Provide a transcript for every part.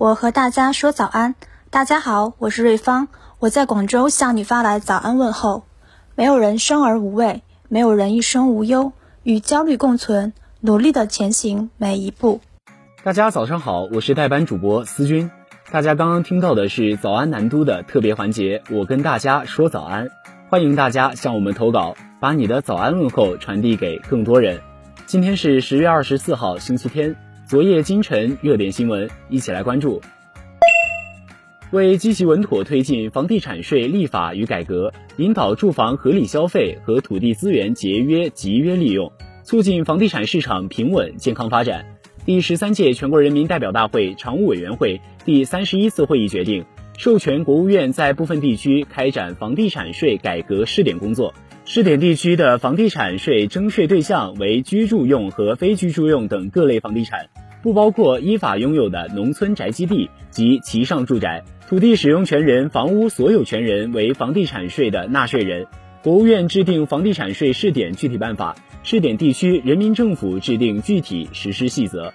我和大家说早安。大家好，我是瑞芳，我在广州向你发来早安问候。没有人生而无畏，没有人一生无忧，与焦虑共存，努力的前行每一步。大家早上好，我是代班主播思君。大家刚刚听到的是早安南都的特别环节，我跟大家说早安。欢迎大家向我们投稿，把你的早安问候传递给更多人。今天是十月二十四号，星期天。昨夜今晨热点新闻，一起来关注。为积极稳妥推进房地产税立法与改革，引导住房合理消费和土地资源节约集约利用，促进房地产市场平稳健康发展，第十三届全国人民代表大会常务委员会第三十一次会议决定，授权国务院在部分地区开展房地产税改革试点工作。试点地区的房地产税征税对象为居住用和非居住用等各类房地产，不包括依法拥有的农村宅基地及其上住宅。土地使用权人、房屋所有权人为房地产税的纳税人。国务院制定房地产税试点具体办法，试点地区人民政府制定具体实施细则。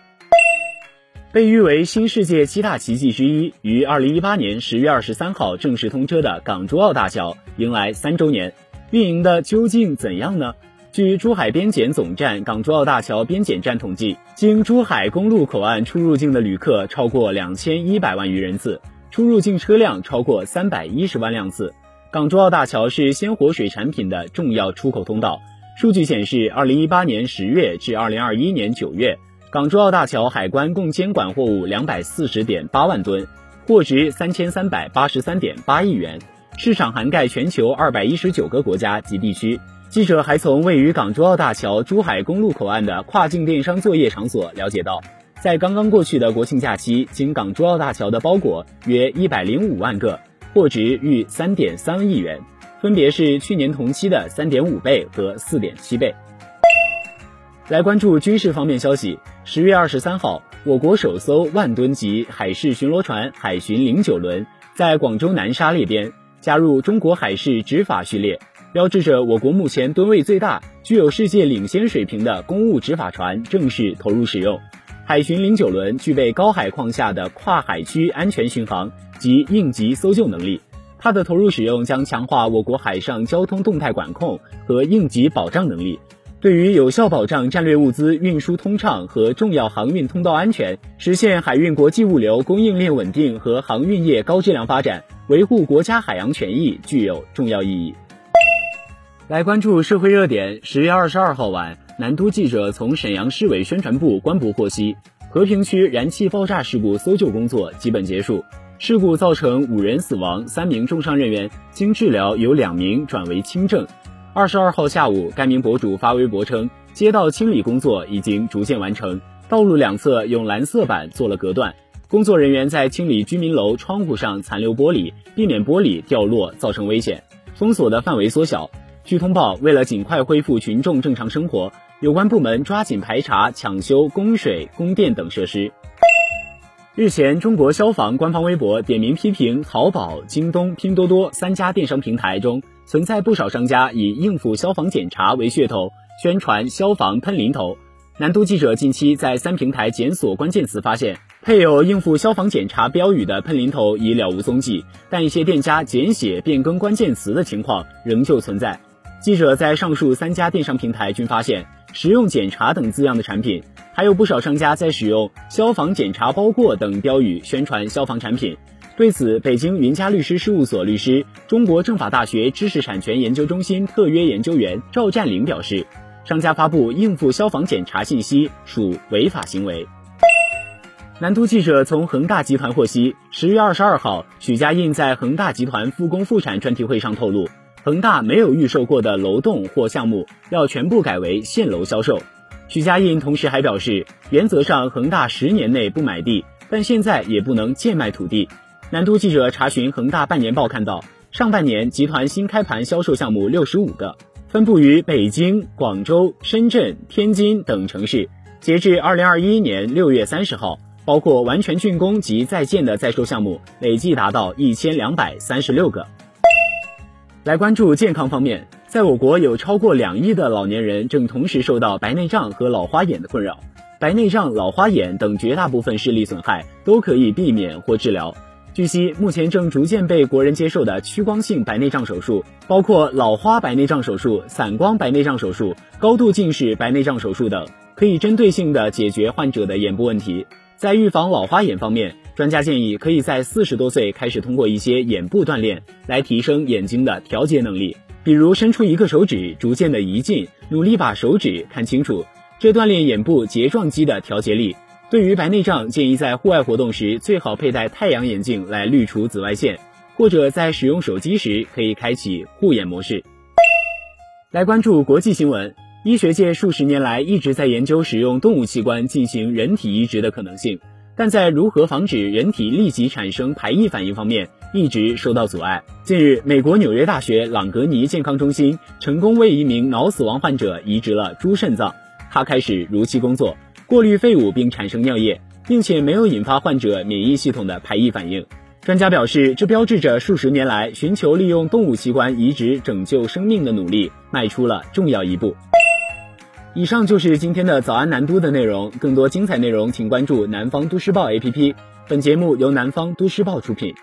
被誉为新世界七大奇迹之一，于二零一八年十月二十三号正式通车的港珠澳大桥迎来三周年。运营的究竟怎样呢？据珠海边检总站港珠澳大桥边检站统计，经珠海公路口岸出入境的旅客超过两千一百万余人次，出入境车辆超过三百一十万辆次。港珠澳大桥是鲜活水产品的重要出口通道。数据显示，二零一八年十月至二零二一年九月，港珠澳大桥海关共监管货物两百四十点八万吨，货值三千三百八十三点八亿元。市场涵盖全球二百一十九个国家及地区。记者还从位于港珠澳大桥珠海公路口岸的跨境电商作业场所了解到，在刚刚过去的国庆假期，经港珠澳大桥的包裹约一百零五万个，货值逾三点三亿元，分别是去年同期的三点五倍和四点七倍。来关注军事方面消息，十月二十三号，我国首艘万吨级海事巡逻船“海巡零九轮”在广州南沙列边。加入中国海事执法序列，标志着我国目前吨位最大、具有世界领先水平的公务执法船正式投入使用。海巡零九轮具备高海况下的跨海区安全巡航及应急搜救能力，它的投入使用将强化我国海上交通动态管控和应急保障能力，对于有效保障战略物资运输通畅和重要航运通道安全，实现海运国际物流供应链稳定和航运业高质量发展。维护国家海洋权益具有重要意义。来关注社会热点。十月二十二号晚，南都记者从沈阳市委宣传部官博获悉，和平区燃气爆炸事故搜救工作基本结束。事故造成五人死亡，三名重伤人员经治疗有两名转为轻症。二十二号下午，该名博主发微博称，街道清理工作已经逐渐完成，道路两侧用蓝色板做了隔断。工作人员在清理居民楼窗户上残留玻璃，避免玻璃掉落造成危险。封锁的范围缩小。据通报，为了尽快恢复群众正常生活，有关部门抓紧排查抢修供水、供电等设施。日前，中国消防官方微博点名批评淘宝、京东、拼多多三家电商平台中存在不少商家以应付消防检查为噱头，宣传消防喷淋头。南都记者近期在三平台检索关键词发现。配有应付消防检查标语的喷淋头已了无踪迹，但一些店家简写变更关键词的情况仍旧存在。记者在上述三家电商平台均发现“食用检查”等字样的产品，还有不少商家在使用“消防检查包过”等标语宣传消防产品。对此，北京云家律师事务所律师、中国政法大学知识产权研究中心特约研究员赵占领表示，商家发布应付消防检查信息属违法行为。南都记者从恒大集团获悉，十月二十二号，许家印在恒大集团复工复产专题会上透露，恒大没有预售过的楼栋或项目要全部改为现楼销售。许家印同时还表示，原则上恒大十年内不买地，但现在也不能贱卖土地。南都记者查询恒大半年报看到，上半年集团新开盘销售项目六十五个，分布于北京、广州、深圳、天津等城市。截至二零二一年六月三十号。包括完全竣工及在建的在售项目累计达到一千两百三十六个。来关注健康方面，在我国有超过两亿的老年人正同时受到白内障和老花眼的困扰。白内障、老花眼等绝大部分视力损害都可以避免或治疗。据悉，目前正逐渐被国人接受的屈光性白内障手术，包括老花白内障手术、散光白内障手术、高度近视白内障手术等，可以针对性的解决患者的眼部问题。在预防老花眼方面，专家建议可以在四十多岁开始通过一些眼部锻炼来提升眼睛的调节能力，比如伸出一个手指，逐渐的移近，努力把手指看清楚，这锻炼眼部睫状肌的调节力。对于白内障，建议在户外活动时最好佩戴太阳眼镜来滤除紫外线，或者在使用手机时可以开启护眼模式。来关注国际新闻，医学界数十年来一直在研究使用动物器官进行人体移植的可能性，但在如何防止人体立即产生排异反应方面一直受到阻碍。近日，美国纽约大学朗格尼健康中心成功为一名脑死亡患者移植了猪肾脏，他开始如期工作。过滤废物并产生尿液，并且没有引发患者免疫系统的排异反应。专家表示，这标志着数十年来寻求利用动物器官移植拯救生命的努力迈出了重要一步。以上就是今天的早安南都的内容，更多精彩内容请关注南方都市报 APP。本节目由南方都市报出品。